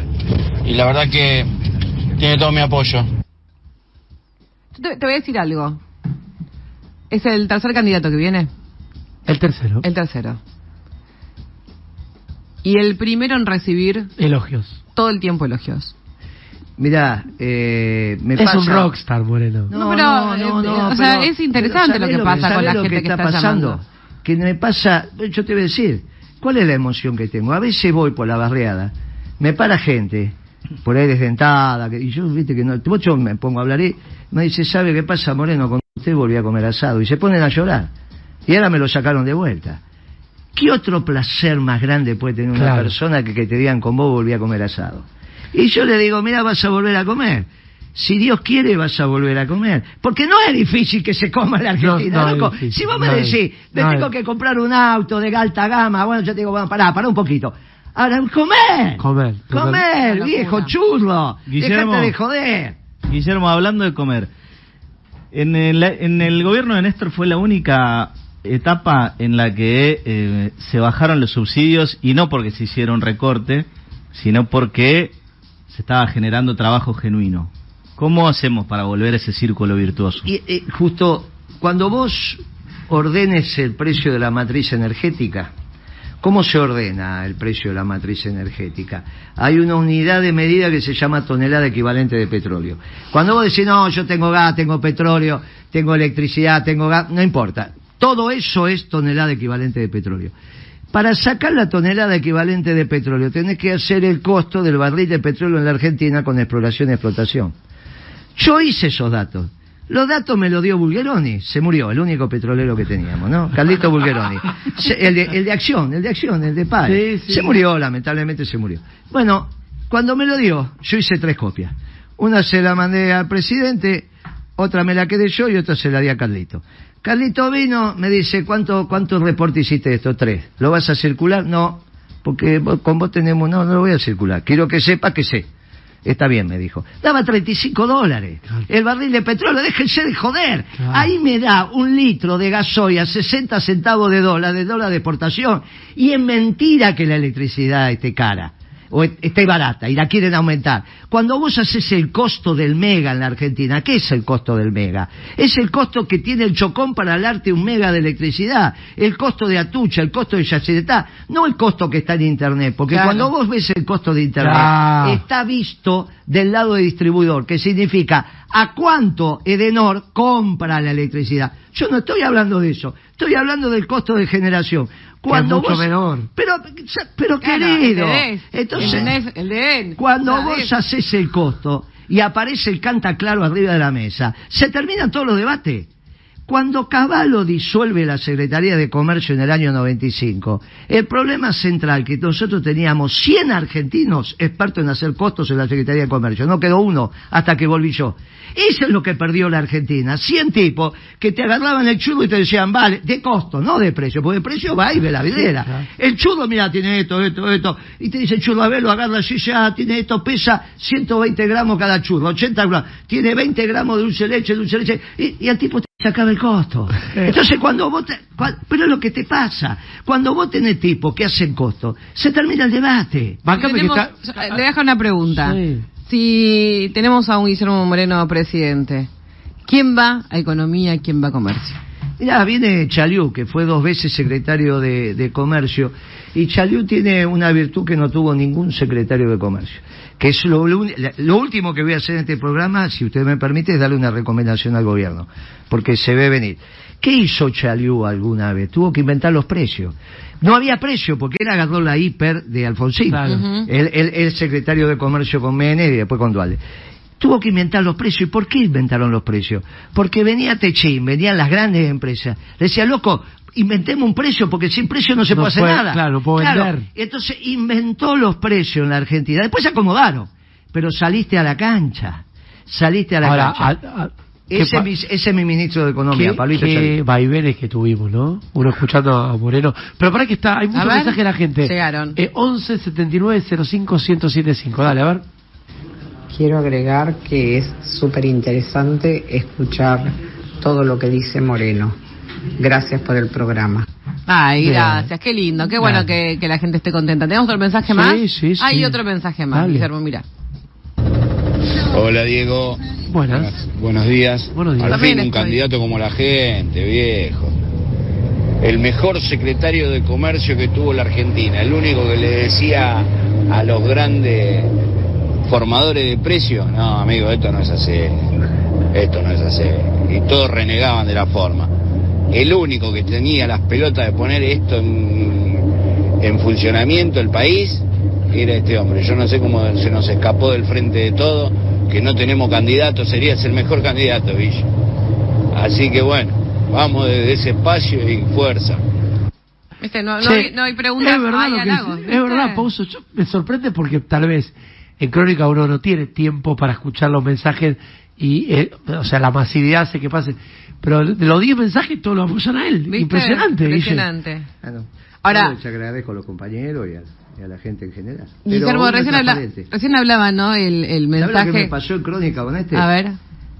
y la verdad que tiene todo mi apoyo. Yo te, te voy a decir algo. Es el tercer candidato que viene. El tercero. El tercero. Y el primero en recibir Elogios. todo el tiempo elogios. Mirá, eh, me es pasa... un rockstar, Moreno. No, pero, eh, o sea, es interesante pero lo que ¿sabés pasa con la lo gente que está, está pasando? llamando? Que me pasa, yo te voy a decir, ¿cuál es la emoción que tengo? A veces voy por la barriada, me para gente, por ahí desdentada, que- y yo, viste que no, yo me pongo a hablar y me dice, ¿sabe qué pasa, Moreno? Con usted volví a comer asado, y se ponen a llorar. Y ahora me lo sacaron de vuelta. ¿Qué otro placer más grande puede tener una persona que, que te digan con vos volví a comer asado? Y yo le digo, mira, vas a volver a comer. si Dios quiere vas a volver a comer. Porque no es difícil que se coma en la Argentina, No, no es loco. difícil, si vos me no decís, me no tengo es. que comprar un auto de alta gama, bueno, yo te digo, bueno, pará, pará un poquito. Ahora, comer. Comer, Comer, total. viejo churro. Guillermo. Dejate de joder. Guillermo, hablando de comer, en el, en el gobierno de Néstor fue la única etapa en la que eh, se bajaron los subsidios y no porque se hiciera un recorte, sino porque se estaba generando trabajo genuino. ¿Cómo hacemos para volver a ese círculo virtuoso? Y eh, justo cuando vos ordenes el precio de la matriz energética, ¿cómo se ordena el precio de la matriz energética? Hay una unidad de medida que se llama tonelada equivalente de petróleo. Cuando vos decís, no, yo tengo gas, tengo petróleo, tengo electricidad, tengo gas, no importa. Todo eso es tonelada equivalente de petróleo. Para sacar la tonelada equivalente de petróleo tenés que hacer el costo del barril de petróleo en la Argentina con exploración y explotación. Yo hice esos datos. Los datos me los dio Bulgeroni, se murió, el único petrolero que teníamos, ¿no? Carlito Bulgeroni. El de, el de acción, el de acción, el de. Sí, sí. Se murió, lamentablemente se murió. Bueno, cuando me lo dio, yo hice tres copias. Una se la mandé al presidente, otra me la quedé yo y otra se la di a Carlito. Carlito vino, me dice, ¿cuánto, cuántos reportes hiciste de esto? Tres. ¿Lo vas a circular? No, porque vos- con vos tenemos, no, no lo voy a circular. Quiero que sepa que sé. Está bien, me dijo. Daba 35 dólares. Claro. El barril de petróleo, déjense de joder. Claro. Ahí me da un litro de gasoil a 60 centavos de dólar, de dólar de exportación. Y es mentira que la electricidad esté cara. O est- esté barata y la quieren aumentar. Cuando vos haces el costo del mega en la Argentina, ¿qué es el costo del mega? Es el costo que tiene el chocón para darte un mega de electricidad, el costo de Atucha, el costo de Yacyretá, no el costo que está en Internet, porque Claro. cuando vos ves el costo de Internet, Claro. está visto del lado de distribuidor, que significa a cuánto Edenor compra la electricidad. Yo no estoy hablando de eso, estoy hablando del costo de generación. Cuando mucho vos- menor. Pero, pero Claro, querido, el de- entonces. El de él. cuando vos es- haces el costo y aparece el canta claro arriba de la mesa, se terminan todos los debates. Cuando Caballo disuelve la Secretaría de Comercio en el año 95, el problema central que nosotros teníamos 100 argentinos expertos en hacer costos en la Secretaría de Comercio, no quedó uno hasta que volví yo. Eso es lo que perdió la Argentina, 100 tipos que te agarraban el chudo y te decían, vale, de costo, no de precio, porque el precio va y ve la vidriera. El chudo, mira, tiene esto, esto, esto, y te dice el chudo, a ver, lo agarra así, ya, tiene esto, pesa 120 gramos cada chudo, 80 gramos, tiene 20 gramos de dulce leche, dulce de leche, y, y el tipo te sacaba el costo. Entonces cuando vos, te- pero es lo que te pasa, cuando vos tenés tipos que hacen costo, se termina el debate. Que Tenemos- está... Le voy a dejar una pregunta. Sí. Si tenemos a un Guillermo Moreno presidente, ¿quién va a economía y quién va a comercio? Mirá, viene Chaliú, que fue dos veces secretario de, de Comercio, y Chaliú tiene una virtud que no tuvo ningún secretario de Comercio, que es lo, último que voy a hacer en este programa, si usted me permite, es darle una recomendación al gobierno, porque se ve venir. ¿Qué hizo Chaliú alguna vez? Tuvo que inventar los precios. No había precio, porque él agarró la hiper de Alfonsín, Claro. Ujú. el, el- el secretario de Comercio con Menem y después con Dualde. Tuvo que inventar los precios. ¿Y por qué inventaron los precios? Porque venía Techín, venían las grandes empresas. Le decía, loco, inventemos un precio, porque sin precio no se No puede hacer puede- nada. claro, puedo vender. Y entonces inventó los precios en la Argentina. Después se acomodaron. Pero saliste a la cancha. Saliste a la Ahora, cancha. a- a- ¿qué ese, es mi, ese es mi ministro de Economía, Pablito qué vaivenes que tuvimos, ¿no? Uno escuchando a Moreno. Pero para que está, hay muchos ver, mensajes de la gente. llegaron. Eh, 11 79 05 1075. Dale, a ver. Quiero agregar que es súper interesante escuchar todo lo que dice Moreno. Gracias por el programa. Ay, Bien. gracias, qué lindo, qué bueno que, que la gente esté contenta. ¿Tenemos otro mensaje Sí, más? sí, sí. Hay otro mensaje más, Dale. Guillermo, mira. Hola Diego. Buenas. Buenos días. Buenos días. Al También fin un estoy. candidato como la gente, viejo. El mejor secretario de comercio que tuvo la Argentina. El único que le decía a los grandes formadores de precios, no amigo, esto no es así. Esto no es así. Y todos renegaban de la forma. El único que tenía las pelotas de poner esto en, en funcionamiento, el país, era este hombre. Yo no sé cómo se nos escapó del frente de todo, que no tenemos candidato, serías el mejor candidato, Villa. Así que bueno, vamos desde ese espacio y fuerza. No, no, hay, no hay preguntas, es verdad hay lo que halagos, es, ¿viste? es verdad, Pauso. Yo- me sorprende porque tal vez en Crónica uno no tiene tiempo para escuchar los mensajes y, eh, o sea, la masividad hace que pase. Pero de los 10 mensajes todos lo apoyan a él. ¿Viste? Impresionante. Impresionante. Ah, no. Ahora- Yo agradezco a los compañeros y a, y a la gente en general. Pero Guillermo, recién, habla, recién hablaba, ¿no? El, el ¿Sabes lo que mensaje. me pasó en Crónica con este? A ver.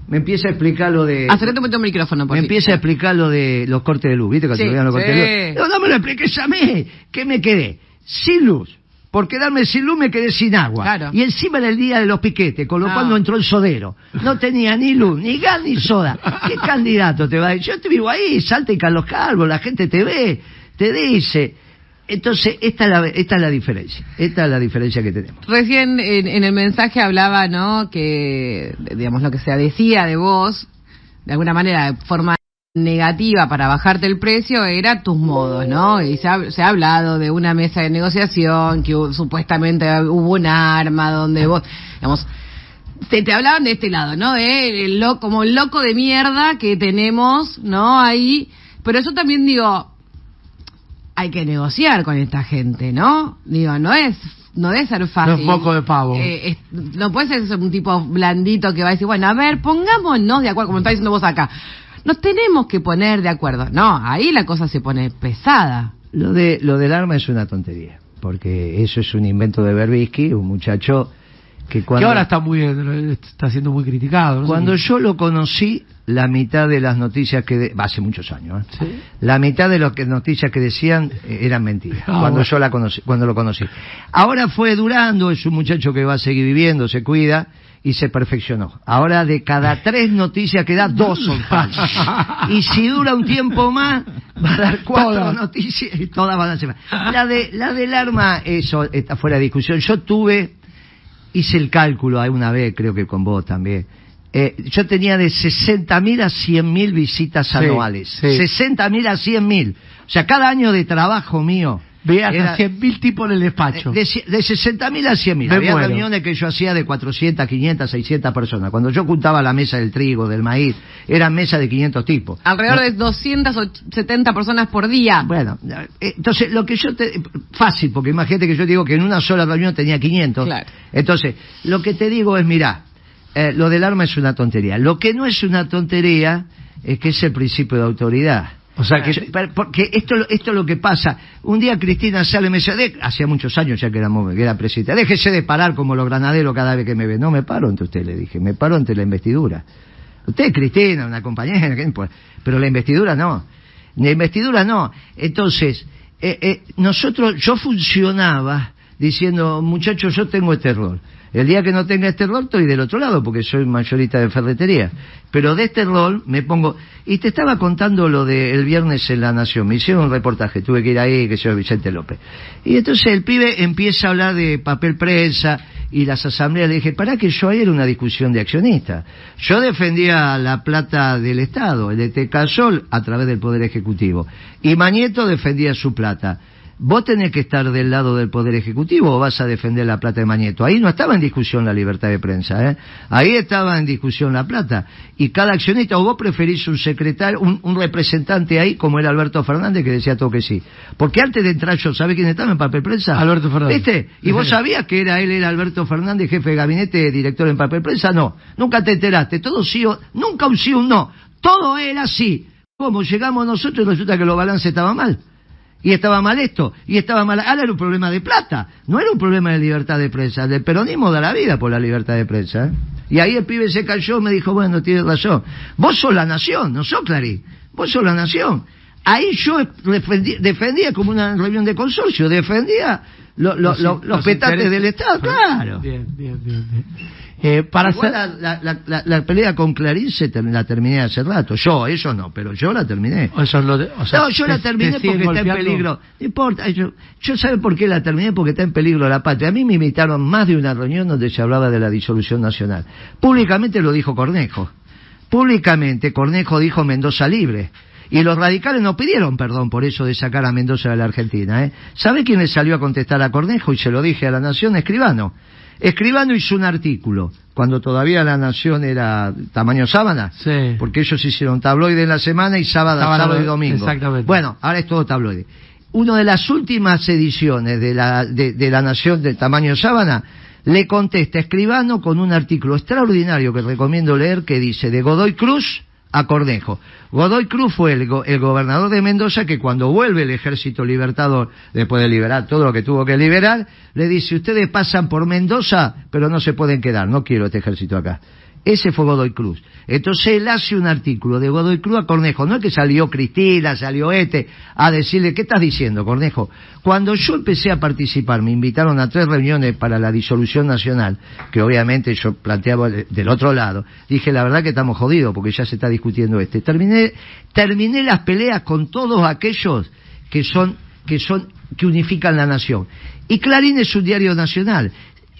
Me empieza a explicar lo de... Acercate un poquito el micrófono, por Me empieza a explicar lo de los cortes de luz, ¿viste? Cuando Sí, los cortes sí. de luz. No, no me lo expliques a mí, que me quedé sin luz. Por quedarme sin luz me quedé sin agua. Claro. Y encima era el día de los piquetes, con lo Ah. cual no entró el sodero. No tenía ni luz, ni gas, ni soda. ¿Qué candidato te va a decir? Yo te vivo ahí, salta y Carlos Calvo, la gente te ve, te dice. Entonces, esta es la, esta es la diferencia. Esta es la diferencia que tenemos. Recién en, en el mensaje hablaba, ¿no? Que, digamos, lo que se decía de vos, de alguna manera, de forma negativa para bajarte el precio, era tus modos, ¿no? Y se ha, se ha hablado de una mesa de negociación, que supuestamente hubo un arma donde vos, digamos, te, te hablaban de este lado, ¿no? De el lo- como el loco de mierda que tenemos, ¿no? Ahí. Pero eso también digo, hay que negociar con esta gente, ¿no? Digo, no es no debe ser fácil. No es moco de pavo. Eh, es- no puede ser un tipo blandito que va a decir, bueno, a ver, pongámonos de acuerdo, como está diciendo vos acá. Nos tenemos que poner de acuerdo. No, ahí la cosa se pone pesada. Lo, de, lo del arma es una tontería, porque eso es un invento de Berbisky, un muchacho que cuando... Que ahora está muy está siendo muy criticado. ¿no? Cuando yo lo conocí, la mitad de las noticias que... de- hace muchos años, ¿eh? Sí. La mitad de las que, noticias que decían eh, eran mentiras, Ah, cuando bueno. yo la conocí, cuando lo conocí. Ahora fue durando, es un muchacho que va a seguir viviendo, se cuida y se perfeccionó. Ahora de cada tres noticias que da, dos son falsas. Y si dura un tiempo más, va a dar cuatro Todas. noticias y todas van a ser falsas. La, de, la del arma, eso está fuera de discusión. Yo tuve hice el cálculo alguna vez, creo que con vos también. Eh, yo tenía de 60.000 a 100.000 visitas Sí, anuales. sí. 60.000 a 100.000. O sea, cada año de trabajo mío. Veías era- a 100.000 tipos en el despacho. de, de 60.000 a 100.000. Me Había muero. reuniones que yo hacía de 400, 500, 600 personas. Cuando yo juntaba la mesa del trigo, del maíz, eran mesas de 500 tipos. Alrededor No- de 270 personas por día. Bueno, eh, entonces lo que yo te... Fácil, porque imagínate que yo digo que en una sola reunión tenía 500. Claro. Entonces, lo que te digo es, mira, eh, lo del arma es una tontería. Lo que no es una tontería es que es el principio de autoridad. O sea que pero- porque esto, esto es lo que pasa. Un día Cristina sale y me dice, "De- hacía muchos años ya que, éramos, que era presidenta, déjese de parar como los granaderos cada vez que me ve. No me paro ante usted, le dije, me paro ante la investidura. Usted es Cristina, una compañera, pero la investidura no. La investidura no. Entonces, eh, eh, nosotros, yo funcionaba diciendo, muchachos, yo tengo este rol. El día que no tenga este rol estoy del otro lado porque soy mayorista de ferretería. Pero de este rol me pongo... Y te estaba contando lo del viernes en La Nación. Me hicieron un reportaje, tuve que ir ahí, que soy Vicente López. Y entonces el pibe empieza a hablar de papel prensa y las asambleas. Le dije, para que yo ahí era una discusión de accionistas. Yo defendía la plata del Estado, el de Tecasol a través del Poder Ejecutivo. Y Mañeto defendía su plata. Vos tenés que estar del lado del Poder Ejecutivo o vas a defender la plata de Mañeto. Ahí no estaba en discusión la libertad de prensa, ¿eh? Ahí estaba en discusión la plata. Y cada accionista, o vos preferís un secretario, un, un representante ahí, como era Alberto Fernández, que decía todo que sí. Porque antes de entrar yo, ¿sabés quién estaba en papel prensa? Alberto Fernández. ¿Viste? ¿Y vos sabías que era él, era Alberto Fernández, jefe de gabinete, director en papel prensa? No. Nunca te enteraste. Todo sí o, nunca un sí o un no. Todo era sí. ¿Cómo? Llegamos nosotros y resulta que los balances estaban mal. Y estaba mal esto, y estaba mal. Ahora era un problema de plata, no era un problema de libertad de prensa. El peronismo da la vida por la libertad de prensa. ¿eh? Y ahí el pibe se cayó, me dijo, bueno, tienes razón. Vos sos la nación, no sos Clarín. Vos sos la nación. Ahí yo defendí- defendía como una reunión de consorcio, defendía lo- lo- Los- lo- los, los petantes intereses. del Estado, claro. Bien, bien, bien. bien. Eh, para hacer... la, la- la- la- pelea con Clarín se ter- la terminé hace rato. Yo, ellos no, pero yo la terminé. Eso es lo de- o sea, no, yo la te- terminé te porque está en peligro. No importa, yo, yo sabe por qué la terminé, porque está en peligro la patria. A mí me invitaron más de una reunión donde se hablaba de la disolución nacional. Públicamente lo dijo Cornejo. Públicamente Cornejo dijo Mendoza libre. Y los radicales no pidieron perdón por eso de sacar a Mendoza de la Argentina. ¿eh? ¿Sabe quién le salió a contestar a Cornejo? Y se lo dije a la Nación, Escribano. Escribano hizo un artículo, cuando todavía la Nación era tamaño sábana, Sí. porque ellos hicieron tabloide en la semana y sábado, Sábado, sábado y domingo. exactamente. Bueno, ahora es todo tabloide. Una de las últimas ediciones de la, de, de la Nación de tamaño sábana le contesta Escribano con un artículo extraordinario que recomiendo leer que dice de Godoy Cruz a Cornejo. Godoy Cruz fue el, el, gobernador de Mendoza que cuando vuelve el ejército libertador, después de liberar todo lo que tuvo que liberar, le dice, ustedes pasan por Mendoza, pero no se pueden quedar, no quiero este ejército acá. Ese fue Godoy Cruz. Entonces él hace un artículo de Godoy Cruz a Cornejo. No es que salió Cristina, salió este, a decirle, ¿qué estás diciendo, Cornejo? Cuando yo empecé a participar, me invitaron a tres reuniones para la disolución nacional, que obviamente yo planteaba del otro lado. Dije, la verdad que estamos jodidos porque ya se está discutiendo este. Terminé, terminé las peleas con todos aquellos que son, que son, que unifican la nación. Y Clarín es un diario nacional.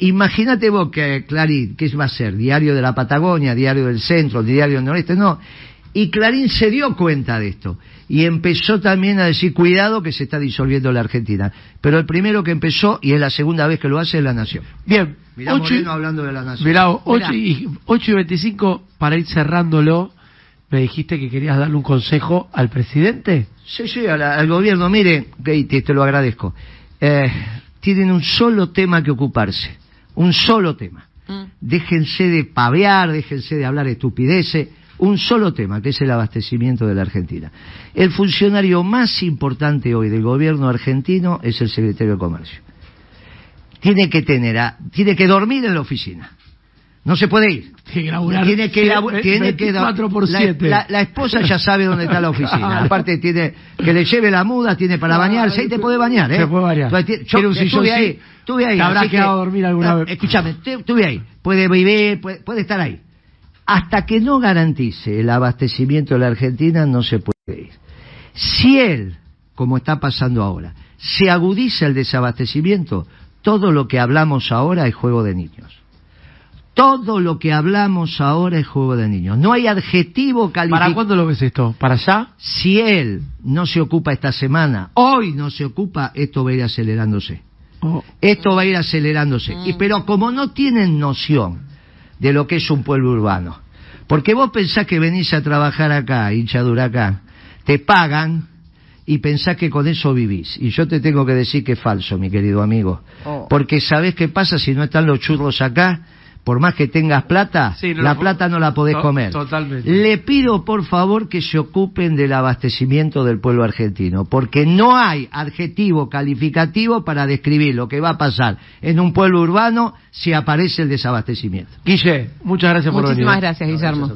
Imagínate vos que Clarín, ¿qué va a ser? Diario de la Patagonia, Diario del Centro, Diario del Noreste, no. Y Clarín se dio cuenta de esto y empezó también a decir, cuidado que se está disolviendo la Argentina. Pero el primero que empezó, y es la segunda vez que lo hace, es la Nación. Bien. Mirá ocho Moreno hablando de la Nación. Mirá, 8 y, 8 y 25, para ir cerrándolo, me dijiste que querías darle un consejo al presidente. Sí, sí, al, al gobierno. Mire, te, te lo agradezco. Eh, tienen un solo tema que ocuparse un solo tema. Mm. Déjense de pavear, déjense de hablar estupideces, un solo tema, que es el abastecimiento de la Argentina. El funcionario más importante hoy del gobierno argentino es el secretario de Comercio. Tiene que tener, tiene que dormir en la oficina. No se puede ir. Tiene que tiene que la, la, esposa ya sabe dónde está la oficina. Aparte tiene que le lleve la muda, tiene para bañarse y te puede bañar, ¿eh? Se puede bañar. Yo, estuve ahí, estuve ahí. Te habrá quedado a dormir alguna vez. Escúchame, estuve ahí. Puede vivir, puede, puede estar ahí. Hasta que no garantice el abastecimiento de la Argentina no se puede ir. Si él, como está pasando ahora, se agudiza el desabastecimiento, todo lo que hablamos ahora es juego de niños. Todo lo que hablamos ahora es juego de niños. No hay adjetivo calificado. ¿Para cuándo lo ves esto? ¿Para allá? Si él no se ocupa esta semana, hoy no se ocupa, esto va a ir acelerándose. Oh. Esto va a ir acelerándose. Y, pero como no tienen noción de lo que es un pueblo urbano, porque vos pensás que venís a trabajar acá, hincha de huracán, te pagan y pensás que con eso vivís. Y yo te tengo que decir que es falso, mi querido amigo. Oh. Porque ¿sabés qué pasa si no están los churros acá? Por más que tengas plata, la plata no la podés comer. Totalmente. Le pido por favor que se ocupen del abastecimiento del pueblo argentino, porque no hay adjetivo calificativo para describir lo que va a pasar en un pueblo urbano si aparece el desabastecimiento. Guille, muchas gracias por venir. Muchísimas gracias, Guillermo.